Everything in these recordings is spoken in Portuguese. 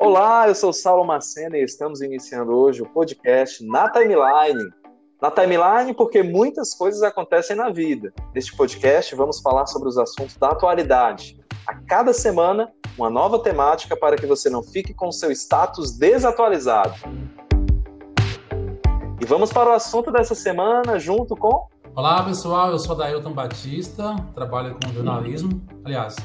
Olá, eu sou Saulo Macena e estamos iniciando hoje o podcast na Timeline. Na Timeline, porque muitas coisas acontecem na vida. Neste podcast, vamos falar sobre os assuntos da atualidade. A cada semana, uma nova temática para que você não fique com seu status desatualizado. E vamos para o assunto dessa semana junto com. Olá, pessoal. Eu sou Dailton Batista, trabalho com jornalismo. Aliás,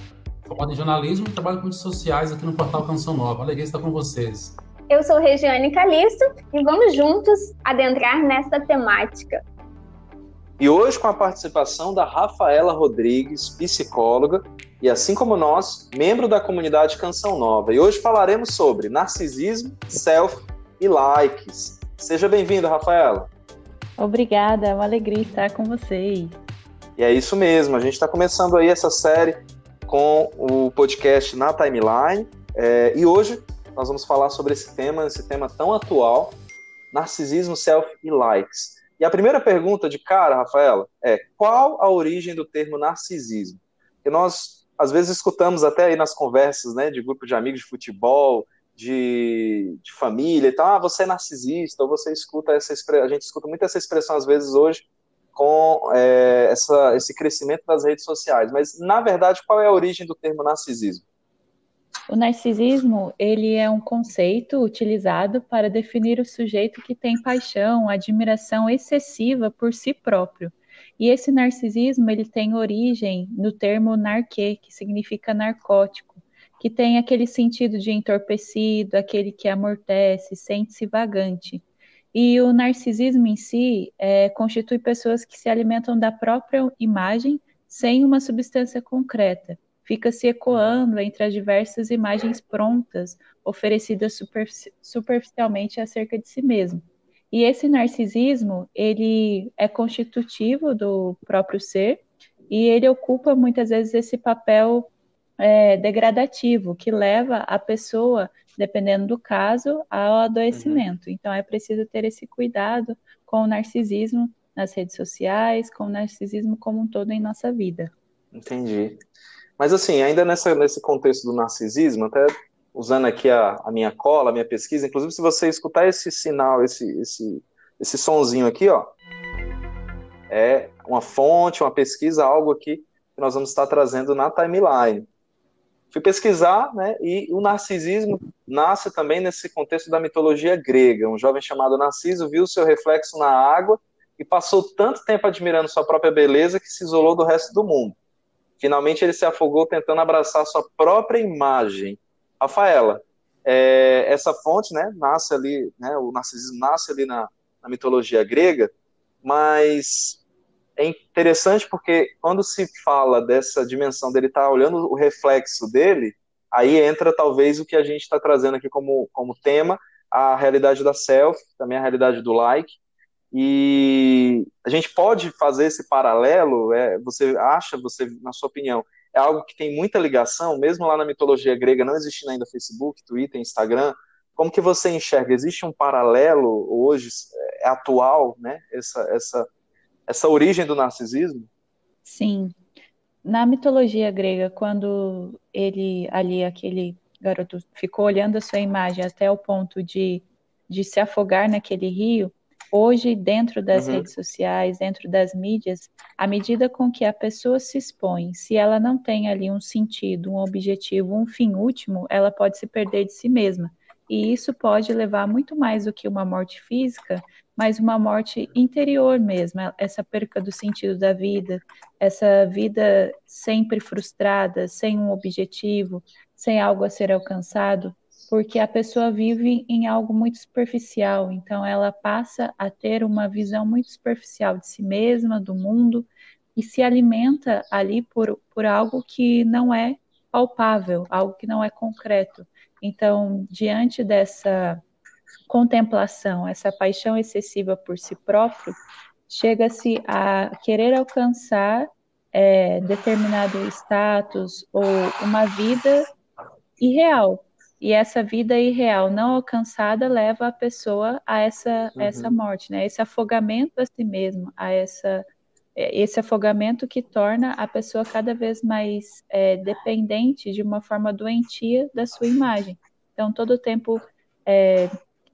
formado em jornalismo e trabalho com mídias sociais aqui no portal Canção Nova. Alegria estar com vocês. Eu sou Regiane Calisto e vamos juntos adentrar nessa temática. E hoje com a participação da Rafaela Rodrigues, psicóloga, e assim como nós, membro da comunidade Canção Nova. E hoje falaremos sobre narcisismo, self e likes. Seja bem-vindo, Rafaela. Obrigada, é uma alegria estar com vocês. E é isso mesmo, a gente está começando aí essa série com o podcast na Timeline. É, e hoje nós vamos falar sobre esse tema, esse tema tão atual, narcisismo, self e likes. E a primeira pergunta de cara, Rafaela, é qual a origem do termo narcisismo? Que nós às vezes escutamos até aí nas conversas, né, de grupo de amigos de futebol, de, de família e tal, ah, você é narcisista, ou você escuta essa a gente escuta muito essa expressão às vezes hoje com é, essa, esse crescimento das redes sociais. Mas, na verdade, qual é a origem do termo narcisismo? O narcisismo, ele é um conceito utilizado para definir o sujeito que tem paixão, admiração excessiva por si próprio. E esse narcisismo, ele tem origem no termo narquê, que significa narcótico, que tem aquele sentido de entorpecido, aquele que amortece, sente-se vagante. E o narcisismo em si é, constitui pessoas que se alimentam da própria imagem sem uma substância concreta. Fica se ecoando entre as diversas imagens prontas oferecidas superficialmente acerca de si mesmo. E esse narcisismo, ele é constitutivo do próprio ser e ele ocupa muitas vezes esse papel é, degradativo que leva a pessoa dependendo do caso, ao adoecimento. Uhum. Então é preciso ter esse cuidado com o narcisismo nas redes sociais, com o narcisismo como um todo em nossa vida. Entendi. Mas assim, ainda nessa, nesse contexto do narcisismo, até usando aqui a, a minha cola, a minha pesquisa, inclusive se você escutar esse sinal, esse, esse, esse sonzinho aqui, ó, é uma fonte, uma pesquisa, algo aqui que nós vamos estar trazendo na timeline fui pesquisar, né, e o narcisismo nasce também nesse contexto da mitologia grega. Um jovem chamado Narciso viu seu reflexo na água e passou tanto tempo admirando sua própria beleza que se isolou do resto do mundo. Finalmente ele se afogou tentando abraçar sua própria imagem. Rafaela, é, essa fonte, né, nasce ali, né, o narcisismo nasce ali na, na mitologia grega, mas é interessante porque quando se fala dessa dimensão dele estar tá olhando o reflexo dele, aí entra talvez o que a gente está trazendo aqui como, como tema, a realidade da self, também a realidade do like. E a gente pode fazer esse paralelo, é, você acha, você, na sua opinião, é algo que tem muita ligação, mesmo lá na mitologia grega, não existindo ainda Facebook, Twitter, Instagram, como que você enxerga? Existe um paralelo hoje, é atual, né, essa, essa essa origem do narcisismo? Sim. Na mitologia grega, quando ele ali, aquele garoto, ficou olhando a sua imagem até o ponto de, de se afogar naquele rio, hoje, dentro das uhum. redes sociais, dentro das mídias, à medida com que a pessoa se expõe, se ela não tem ali um sentido, um objetivo, um fim último, ela pode se perder de si mesma. E isso pode levar muito mais do que uma morte física mas uma morte interior mesmo, essa perca do sentido da vida, essa vida sempre frustrada, sem um objetivo, sem algo a ser alcançado, porque a pessoa vive em algo muito superficial, então ela passa a ter uma visão muito superficial de si mesma, do mundo, e se alimenta ali por, por algo que não é palpável, algo que não é concreto. Então, diante dessa contemplação, essa paixão excessiva por si próprio, chega-se a querer alcançar é, determinado status ou uma vida irreal. E essa vida irreal não alcançada leva a pessoa a essa, uhum. essa morte, né? Esse afogamento a si mesmo, a essa é, esse afogamento que torna a pessoa cada vez mais é, dependente de uma forma doentia da sua imagem. Então, todo o tempo é,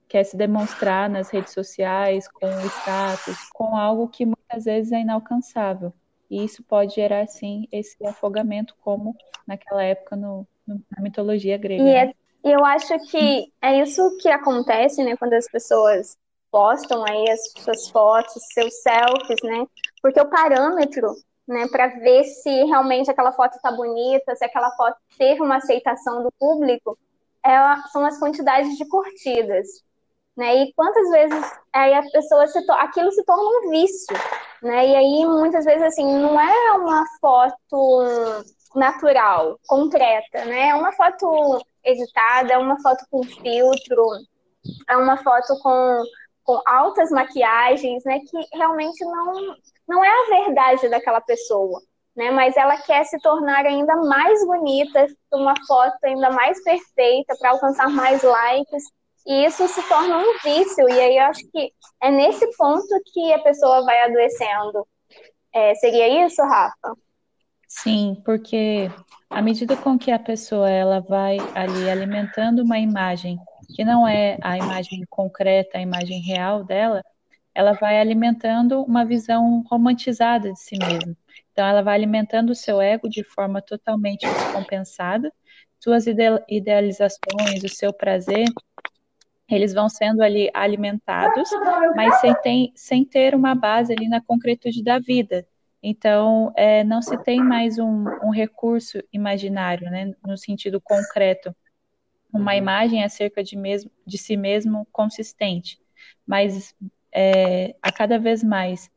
quer se demonstrar nas redes sociais, com o status, com algo que muitas vezes é inalcançável. E isso pode gerar, sim, esse afogamento, como naquela época no, no na mitologia grega. E é, eu acho que é isso que acontece, né, quando as pessoas postam aí as suas fotos, seus selfies, né? Porque o parâmetro, né, para ver se realmente aquela foto está bonita, se aquela foto teve uma aceitação do público, é, são as quantidades de curtidas. Né? E quantas vezes aí a pessoa se aquilo se torna um vício, né? E aí muitas vezes assim não é uma foto natural, concreta, né? É uma foto editada, é uma foto com filtro, é uma foto com com altas maquiagens, né, que realmente não, não é a verdade daquela pessoa, né, mas ela quer se tornar ainda mais bonita, uma foto ainda mais perfeita para alcançar mais likes, e isso se torna um vício, e aí eu acho que é nesse ponto que a pessoa vai adoecendo. É, seria isso, Rafa? Sim, porque à medida com que a pessoa ela vai ali alimentando uma imagem que não é a imagem concreta, a imagem real dela, ela vai alimentando uma visão romantizada de si mesma. Então, ela vai alimentando o seu ego de forma totalmente descompensada, suas idealizações, o seu prazer, eles vão sendo ali alimentados, mas sem, ter, sem ter uma base ali na concretude da vida. Então, é, não se tem mais um, um recurso imaginário, né, no sentido concreto, uma uhum. imagem acerca de, mesmo, de si mesmo consistente, mas é, a cada vez mais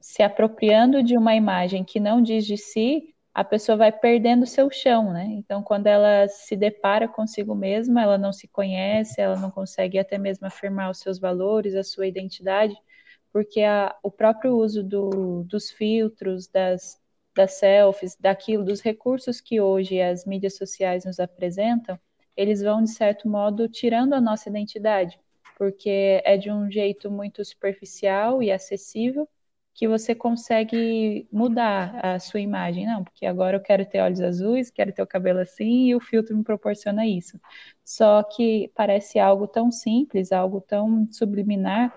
se apropriando de uma imagem que não diz de si, a pessoa vai perdendo seu chão, né? Então, quando ela se depara consigo mesma, ela não se conhece, ela não consegue até mesmo afirmar os seus valores, a sua identidade, porque a, o próprio uso do, dos filtros, das, das selfies, daquilo, dos recursos que hoje as mídias sociais nos apresentam, eles vão, de certo modo, tirando a nossa identidade, porque é de um jeito muito superficial e acessível que você consegue mudar a sua imagem. Não, porque agora eu quero ter olhos azuis, quero ter o cabelo assim e o filtro me proporciona isso. Só que parece algo tão simples, algo tão subliminar,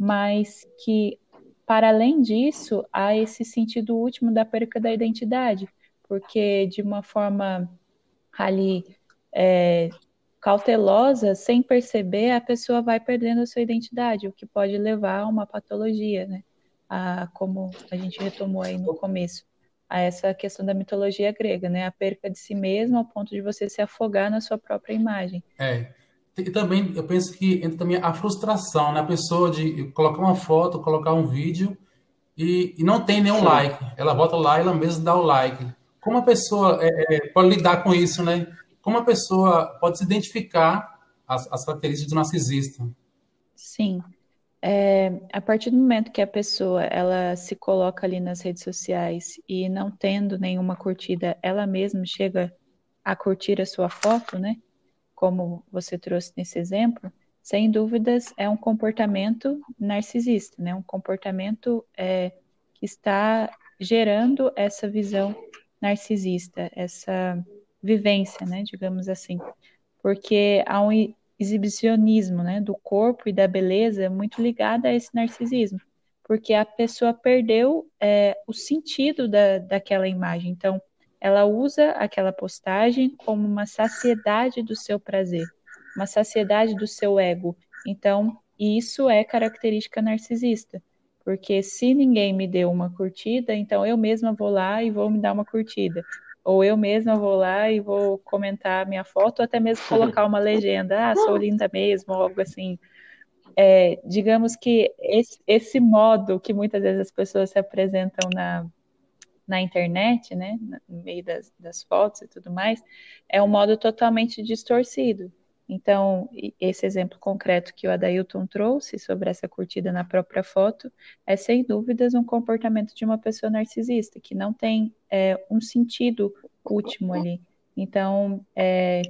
mas que, para além disso, há esse sentido último da perca da identidade, porque de uma forma ali é, cautelosa, sem perceber, a pessoa vai perdendo a sua identidade, o que pode levar a uma patologia, né? A, como a gente retomou aí no começo, a essa questão da mitologia grega, né? A perca de si mesmo ao ponto de você se afogar na sua própria imagem. É. E também, eu penso que entra também a frustração, né? A pessoa de colocar uma foto, colocar um vídeo e, e não tem nenhum Sim. like. Ela volta lá e ela mesma dá o like. Como a pessoa é, é, pode lidar com isso, né? como a pessoa pode se identificar as, as características do narcisista? Sim. É, a partir do momento que a pessoa ela se coloca ali nas redes sociais e não tendo nenhuma curtida, ela mesma chega a curtir a sua foto, né? Como você trouxe nesse exemplo, sem dúvidas é um comportamento narcisista, né? Um comportamento é, que está gerando essa visão narcisista, essa vivência, né, digamos assim, porque há um exibicionismo, né, do corpo e da beleza muito ligada a esse narcisismo, porque a pessoa perdeu é, o sentido da, daquela imagem, então ela usa aquela postagem como uma saciedade do seu prazer, uma saciedade do seu ego, então isso é característica narcisista, porque se ninguém me deu uma curtida, então eu mesma vou lá e vou me dar uma curtida ou eu mesma vou lá e vou comentar minha foto, ou até mesmo colocar uma legenda, ah, sou linda mesmo, ou algo assim. É, digamos que esse, esse, modo que muitas vezes as pessoas se apresentam na, na internet, né, no meio das, das fotos e tudo mais, é um modo totalmente distorcido. Então, esse exemplo concreto que o Adailton trouxe sobre essa curtida na própria foto é, sem dúvidas, um comportamento de uma pessoa narcisista, que não tem é, um sentido último ali. Então, é,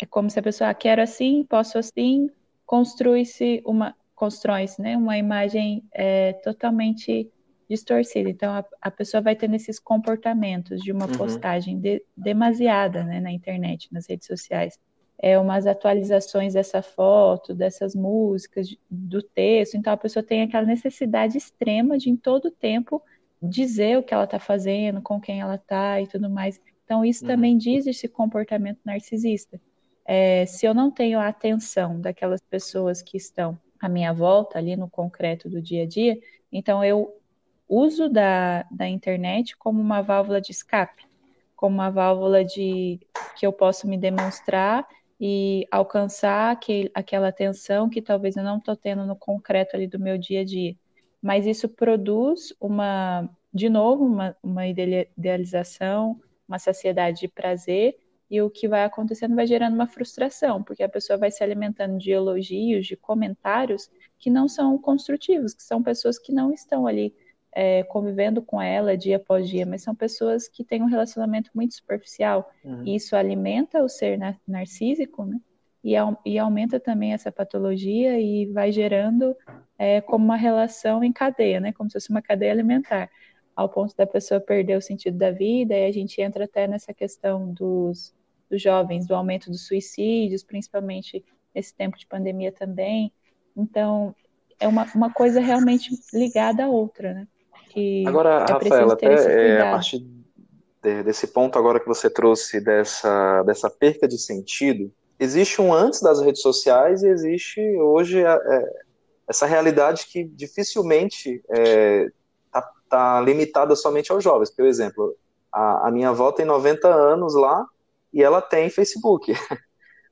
é como se a pessoa ah, quer assim, posso assim, construi-se uma constrói-se, né, uma imagem é, totalmente distorcida. Então a, a, pessoa vai tendo esses comportamentos de uma uhum. postagem de, demasiada, né, na internet, nas redes sociais. É umas atualizações dessa foto, dessas músicas, do texto. Então a pessoa tem aquela necessidade extrema de em todo tempo dizer o que ela está fazendo, com quem ela está e tudo mais. Então isso uhum. também diz esse comportamento narcisista é, se eu não tenho a atenção daquelas pessoas que estão à minha volta, ali no concreto do dia a dia, então eu uso da, da internet como uma válvula de escape, como uma válvula de que eu posso me demonstrar e alcançar aquela atenção que talvez eu não estou tendo no concreto ali do meu dia a dia. Mas isso produz uma, de novo, uma, uma idealização, uma saciedade de prazer e o que vai acontecendo vai gerando uma frustração, porque a pessoa vai se alimentando de elogios, de comentários que não são construtivos, que são pessoas que não estão ali é, convivendo com ela dia após dia, mas são pessoas que têm um relacionamento muito superficial. Uhum. E isso alimenta o ser narcísico, né? E, e, aumenta também essa patologia e vai gerando é, como uma relação em cadeia, né? Como se fosse uma cadeia alimentar, ao ponto da pessoa perder o sentido da vida, e a gente entra até nessa questão dos dos jovens, do aumento dos suicídios, principalmente nesse tempo de pandemia também. Então, é uma, uma coisa realmente ligada à outra, né? Que agora, é Rafaela, até é, a partir de, desse ponto agora que você trouxe dessa, dessa perca de sentido, existe um antes das redes sociais e existe hoje é, essa realidade que dificilmente está é, tá, tá limitada somente aos jovens. Por exemplo, a, a minha avó tem 90 anos lá, e ela tem Facebook.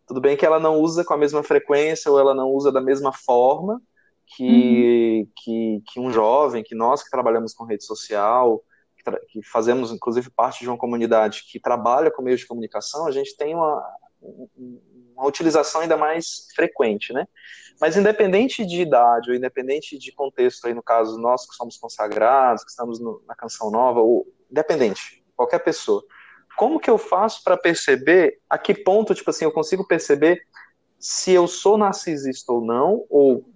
Tudo bem que ela não usa com a mesma frequência ou ela não usa da mesma forma que, uhum. que, que, um jovem, que nós que trabalhamos com rede social, que, que, fazemos inclusive parte de uma comunidade que trabalha com meios de comunicação, a gente tem uma, uma utilização ainda mais frequente, né? Mas independente de idade ou independente de contexto, aí no caso nós que somos consagrados, que estamos no, na canção nova, ou independente, qualquer pessoa, como que eu faço para perceber a que ponto, tipo assim, eu consigo perceber se eu sou narcisista ou não? Ou, ou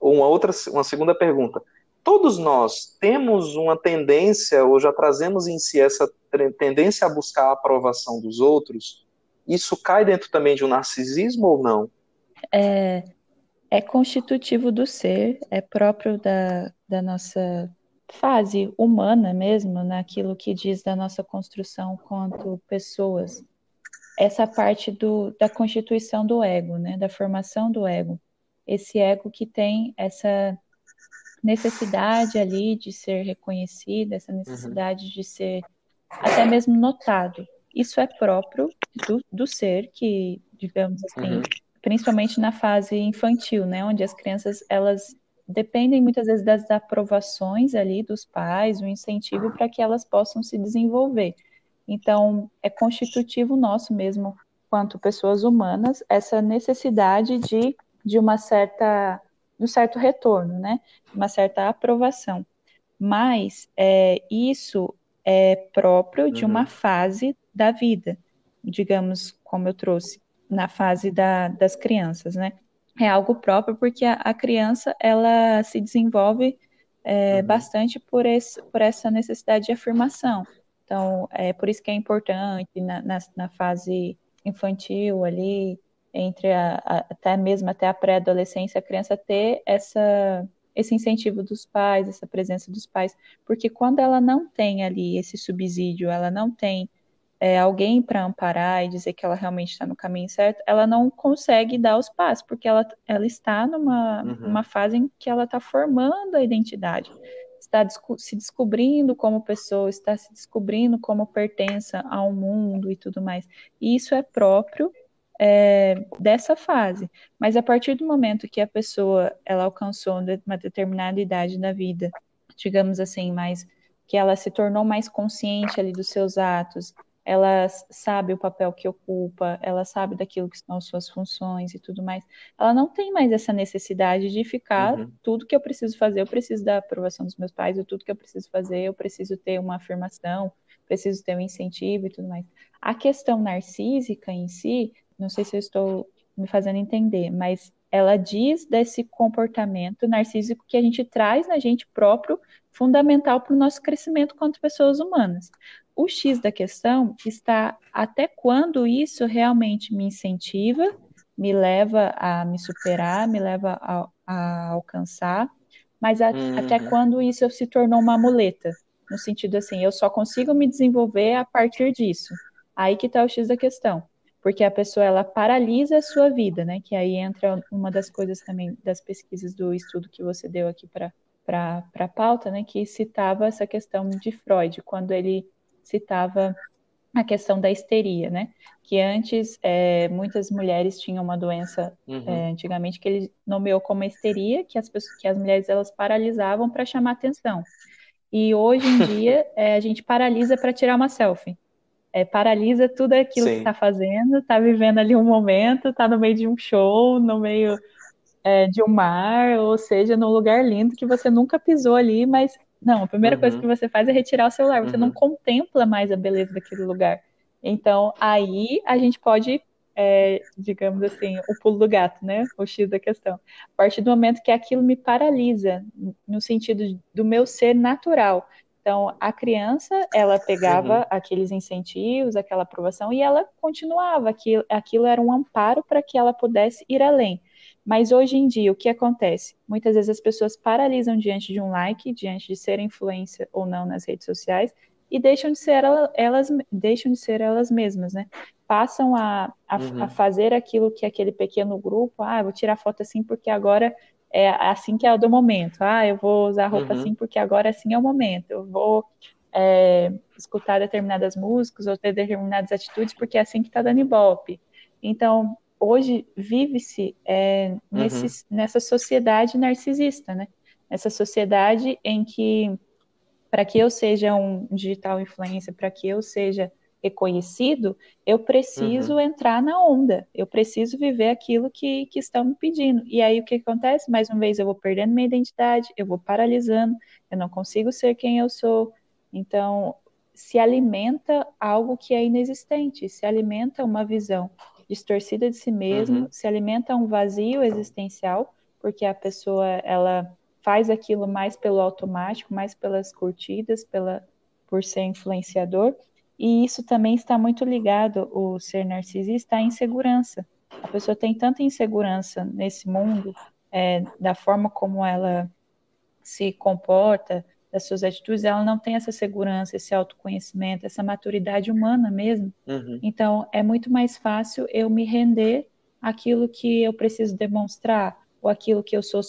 uma outra, uma segunda pergunta. Todos nós temos uma tendência, ou já trazemos em si essa tendência a buscar a aprovação dos outros? Isso cai dentro também de um narcisismo ou não? É, é constitutivo do ser, é próprio da, da nossa fase humana mesmo, naquilo que diz da nossa construção quanto pessoas, essa parte do, da constituição do ego, né, da formação do ego, esse ego que tem essa necessidade ali de ser reconhecido, essa necessidade uhum. de ser até mesmo notado. Isso é próprio do, do ser que, digamos assim, uhum. principalmente na fase infantil, né, onde as crianças elas dependem muitas vezes das aprovações ali dos pais, o incentivo para que elas possam se desenvolver. Então, é constitutivo nosso mesmo, quanto pessoas humanas, essa necessidade de, de uma certa, um certo retorno, né? Uma certa aprovação. Mas é, isso é próprio de uma uhum. fase da vida, digamos, como eu trouxe, na fase da, das crianças, né? é algo próprio porque a, a criança ela se desenvolve é, uhum. bastante por, esse, por essa necessidade de afirmação. Então, é por isso que é importante na, na, na fase infantil ali, entre a, a, até mesmo até a pré-adolescência, a criança ter essa, esse incentivo dos pais, essa presença dos pais, porque quando ela não tem ali esse subsídio, ela não tem é, alguém para amparar e dizer que ela realmente está no caminho certo, ela não consegue dar os passos, porque ela, ela está numa uhum. uma fase em que ela está formando a identidade, está se descobrindo como pessoa, está se descobrindo como pertença ao mundo e tudo mais. E isso é próprio é, dessa fase. Mas a partir do momento que a pessoa ela alcançou uma determinada idade da vida, digamos assim, mais que ela se tornou mais consciente ali dos seus atos, ela sabe o papel que ocupa, ela sabe daquilo que são as suas funções e tudo mais. Ela não tem mais essa necessidade de ficar, uhum. tudo que eu preciso fazer, eu preciso da aprovação dos meus pais, ou tudo que eu preciso fazer, eu preciso ter uma afirmação, preciso ter um incentivo e tudo mais. A questão narcísica em si não sei se eu estou me fazendo entender, mas ela diz desse comportamento narcísico que a gente traz na gente próprio, fundamental para o nosso crescimento quanto pessoas humanas. O X da questão está até quando isso realmente me incentiva, me leva a me superar, me leva a, a alcançar, mas a, uhum. até quando isso se tornou uma muleta, no sentido assim, eu só consigo me desenvolver a partir disso. Aí que está o X da questão porque a pessoa ela paralisa a sua vida, né? Que aí entra uma das coisas também das pesquisas do estudo que você deu aqui para para a pauta, né? Que citava essa questão de Freud, quando ele citava a questão da histeria, né? Que antes é, muitas mulheres tinham uma doença uhum. é, antigamente que ele nomeou como histeria, que as pessoas, que as mulheres elas paralisavam para chamar atenção. E hoje em dia é, a gente paralisa para tirar uma selfie é, paralisa tudo aquilo Sim. que está fazendo, está vivendo ali um momento, está no meio de um show, no meio é, de um mar, ou seja, num lugar lindo que você nunca pisou ali, mas não, a primeira uhum. coisa que você faz é retirar o celular, você uhum. não contempla mais a beleza daquele lugar. Então, aí a gente pode, é, digamos assim, o pulo do gato, né? O X da questão. A partir do momento que aquilo me paralisa, no sentido do meu ser natural, então, a criança, ela pegava uhum. aqueles incentivos, aquela aprovação, e ela continuava. Aquilo, aquilo era um amparo para que ela pudesse ir além. Mas hoje em dia, o que acontece? Muitas vezes as pessoas paralisam diante de um like, diante de ser influência ou não nas redes sociais, e deixam de ser elas, deixam de ser elas mesmas, né? Passam a, a, uhum. a fazer aquilo que aquele pequeno grupo, ah, vou tirar foto assim porque agora é assim que é o do momento. Ah, eu vou usar roupa uhum. assim porque agora assim é o momento. Eu vou é, escutar determinadas músicas ou ter determinadas atitudes porque é assim que está dando ibope. Então, hoje vive-se é, uhum. nessa sociedade narcisista, né? Essa sociedade em que, para que eu seja um digital influencer, para que eu seja reconhecido, eu preciso uhum. entrar na onda, eu preciso viver aquilo que, que estão me pedindo. E aí o que acontece? Mais uma vez, eu vou perdendo minha identidade, eu vou paralisando, eu não consigo ser quem eu sou. Então, se alimenta algo que é inexistente, se alimenta uma visão distorcida de si mesmo, uhum. se alimenta um vazio existencial, porque a pessoa ela faz aquilo mais pelo automático, mais pelas curtidas, pela por ser influenciador, e isso também está muito ligado, o ser narcisista, à insegurança. A pessoa tem tanta insegurança nesse mundo, é, da forma como ela se comporta, das suas atitudes, ela não tem essa segurança, esse autoconhecimento, essa maturidade humana mesmo. Uhum. Então, é muito mais fácil eu me render àquilo que eu preciso demonstrar, ou aquilo que eu sou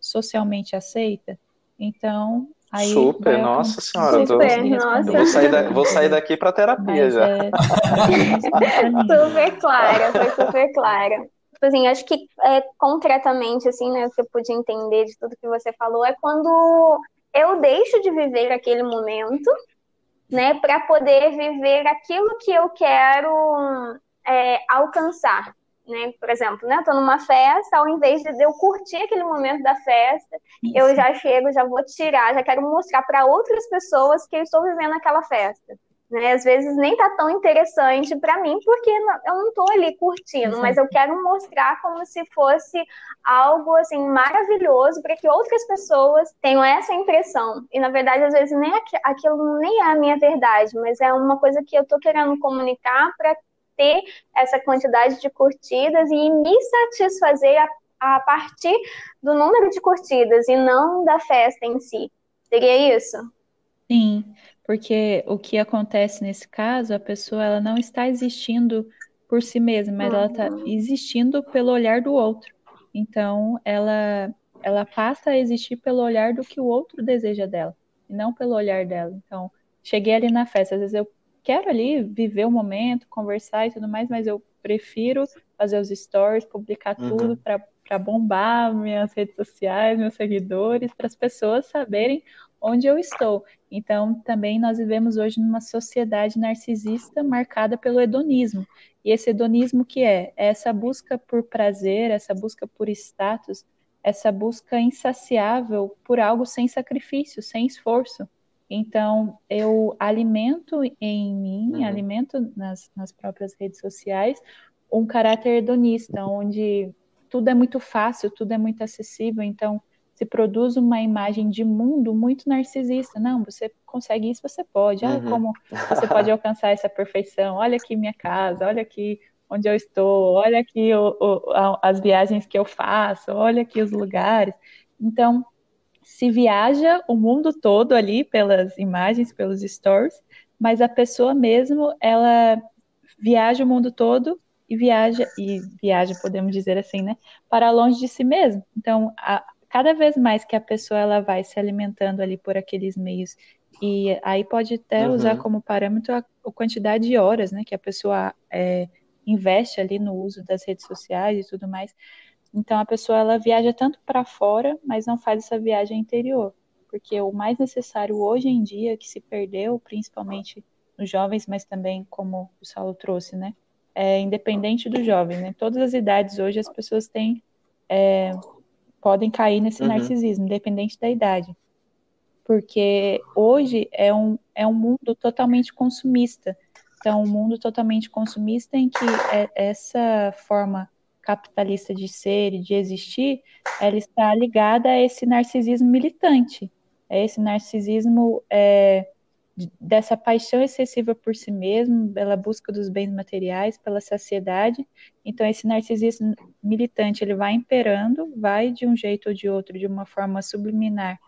socialmente aceita. Então, Aí Super, nossa senhora. Super, tô... nossa. Eu vou sair, da, vou sair daqui para terapia Mas já. É... super clara, foi super clara. Tipo assim, acho que é, concretamente, assim, né, o que eu pude entender de tudo que você falou é quando eu deixo de viver aquele momento, né, para poder viver aquilo que eu quero é, alcançar né? Por exemplo, né? Eu tô numa festa, ao invés de eu curtir aquele momento da festa, Isso. eu já chego, já vou tirar, já quero mostrar para outras pessoas que eu estou vivendo aquela festa. Né? Às vezes nem tá tão interessante para mim, porque eu não tô ali curtindo, mas eu quero mostrar como se fosse algo assim maravilhoso para que outras pessoas tenham essa impressão. E na verdade, às vezes nem aquilo nem é a minha verdade, mas é uma coisa que eu tô querendo comunicar para ter essa quantidade de curtidas e me satisfazer a, a partir do número de curtidas e não da festa em si. Seria isso? Sim, porque o que acontece nesse caso, a pessoa ela não está existindo por si mesma, mas uhum. ela está existindo pelo olhar do outro. Então, ela ela passa a existir pelo olhar do que o outro deseja dela, e não pelo olhar dela. Então, cheguei ali na festa, às vezes eu quero ali viver o momento, conversar e tudo mais, mas eu prefiro fazer os stories, publicar uhum. tudo para bombar minhas redes sociais, meus seguidores, para as pessoas saberem onde eu estou. Então, também nós vivemos hoje numa sociedade narcisista marcada pelo hedonismo. E esse hedonismo que é? é essa busca por prazer, essa busca por status, essa busca insaciável por algo sem sacrifício, sem esforço. Então, eu alimento em mim, uhum. alimento nas, nas próprias redes sociais um caráter hedonista, onde tudo é muito fácil, tudo é muito acessível, então se produz uma imagem de mundo muito narcisista. Não, você consegue isso, você pode. Ah, uhum. como você pode alcançar essa perfeição? Olha aqui minha casa, olha aqui onde eu estou, olha aqui o, o, as viagens que eu faço, olha aqui os lugares. Então, se viaja o mundo todo ali pelas imagens, pelos stories, mas a pessoa mesmo, ela viaja o mundo todo e viaja, e viaja, podemos dizer assim, né, para longe de si mesmo. Então, a, cada vez mais que a pessoa ela vai se alimentando ali por aqueles meios, e aí pode até uhum. usar como parâmetro a, a, quantidade de horas, né, que a pessoa é, investe ali no uso das redes sociais e tudo mais, então a pessoa ela viaja tanto para fora, mas não faz essa viagem interior, porque o mais necessário hoje em dia que se perdeu, principalmente nos jovens, mas também como o Saulo trouxe, né? É independente dos jovens, né? Todas as idades hoje as pessoas têm é, podem cair nesse uhum. narcisismo, independente da idade. Porque hoje é um, é um mundo totalmente consumista. Então, um mundo totalmente consumista em que é, essa forma capitalista de ser e de existir, ela está ligada a esse narcisismo militante, a esse narcisismo é, dessa paixão excessiva por si mesmo, pela busca dos bens materiais, pela saciedade. Então, esse narcisismo militante ele vai imperando, vai de um jeito ou de outro, de uma forma subliminar,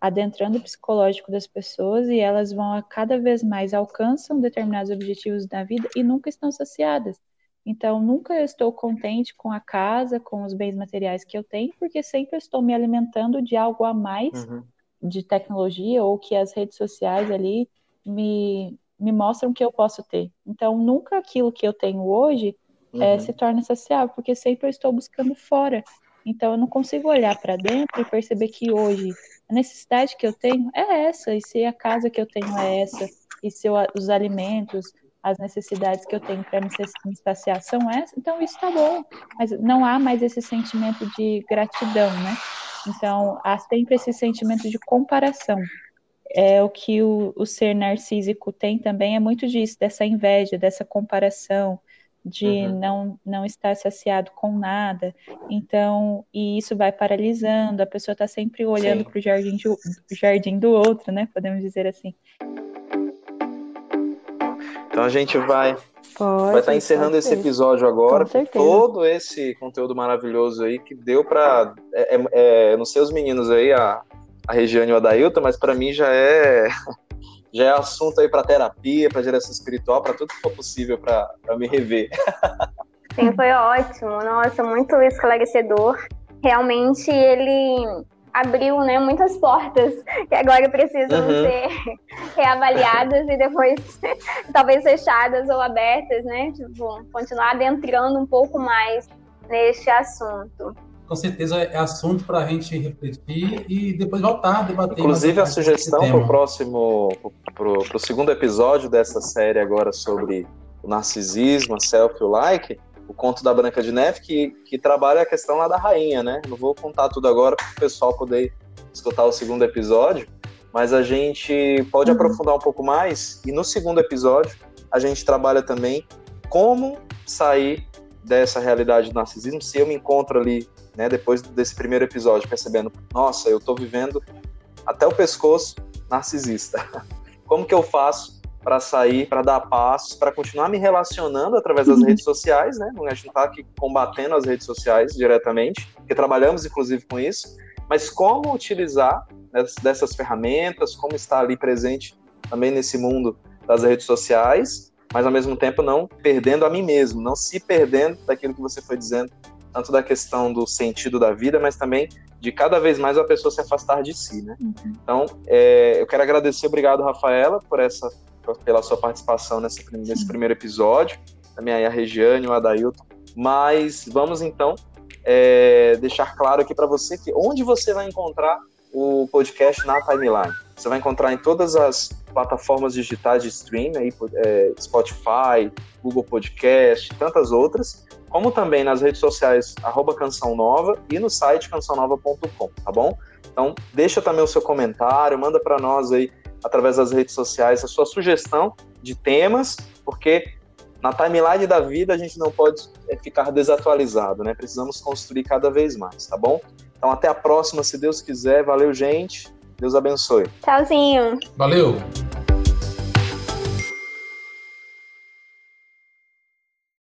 adentrando o psicológico das pessoas e elas vão a cada vez mais alcançam determinados objetivos da vida e nunca estão saciadas. Então, nunca eu estou contente com a casa, com os bens materiais que eu tenho, porque sempre estou me alimentando de algo a mais uhum. de tecnologia ou que as redes sociais ali me, me mostram que eu posso ter. Então, nunca aquilo que eu tenho hoje é, uhum. é, se torna saciável, porque sempre eu estou buscando fora. Então, eu não consigo olhar para dentro e perceber que hoje a necessidade que eu tenho é essa, e se a casa que eu tenho é essa, e se eu, os alimentos, as necessidades que eu tenho para me, saciar são essas, então isso está bom. Mas não há mais esse sentimento de gratidão, né? Então, há sempre esse sentimento de comparação. É o que o, o ser narcísico tem também, é muito disso, dessa inveja, dessa comparação, de uhum. não, não estar saciado com nada. Então, e isso vai paralisando, a pessoa está sempre olhando para o jardim, jardim do outro, né? Podemos dizer assim. Então a gente vai Pode, vai estar tá encerrando esse episódio agora com, com, todo esse conteúdo maravilhoso aí que deu para é, é, é, não sei os meninos aí a, a Regiane e o Adailton, mas para mim já é já é assunto aí para terapia, para direção espiritual, para tudo que for possível para me rever. Sim, foi ótimo. Nossa, muito esclarecedor. Realmente ele abriu né, muitas portas que agora precisam uhum. ser reavaliadas e depois talvez fechadas ou abertas, né? Tipo, continuar adentrando um pouco mais neste assunto. Com certeza é assunto para a gente refletir e depois voltar a debater. Inclusive a sugestão para o próximo, para o segundo episódio dessa série agora sobre o narcisismo, a self, o like, o conto da Branca de Neve, que, que trabalha a questão lá da rainha, né? Não vou contar tudo agora para o pessoal poder escutar o segundo episódio, mas a gente pode uhum. aprofundar um pouco mais e no segundo episódio a gente trabalha também como sair dessa realidade do narcisismo, se eu me encontro ali, né, depois desse primeiro episódio, percebendo, nossa, eu estou vivendo até o pescoço narcisista. Como que eu faço para sair, para dar passos, para continuar me relacionando através das uhum. redes sociais, né? A gente não está aqui combatendo as redes sociais diretamente, porque trabalhamos inclusive com isso, mas como utilizar dessas ferramentas, como estar ali presente também nesse mundo das redes sociais, mas ao mesmo tempo não perdendo a mim mesmo, não se perdendo daquilo que você foi dizendo, tanto da questão do sentido da vida, mas também de cada vez mais a pessoa se afastar de si, né? Uhum. Então, é, eu quero agradecer, obrigado, Rafaela, por essa pela sua participação nesse, nesse primeiro episódio, também aí a Regiane, o Adailton. Mas vamos então é, deixar claro aqui para você que onde você vai encontrar o podcast na timeline. Você vai encontrar em todas as plataformas digitais de streaming, aí, é, Spotify, Google Podcast, tantas outras, como também nas redes sociais arroba Canção Nova e no site cançãonova.com, tá bom? Então deixa também o seu comentário, manda para nós aí através das redes sociais a sua sugestão de temas, porque na timeline da vida a gente não pode é, ficar desatualizado, né? Precisamos construir cada vez mais, tá bom? Então até a próxima, se Deus quiser. Valeu, gente. Deus abençoe. Tchauzinho. Valeu.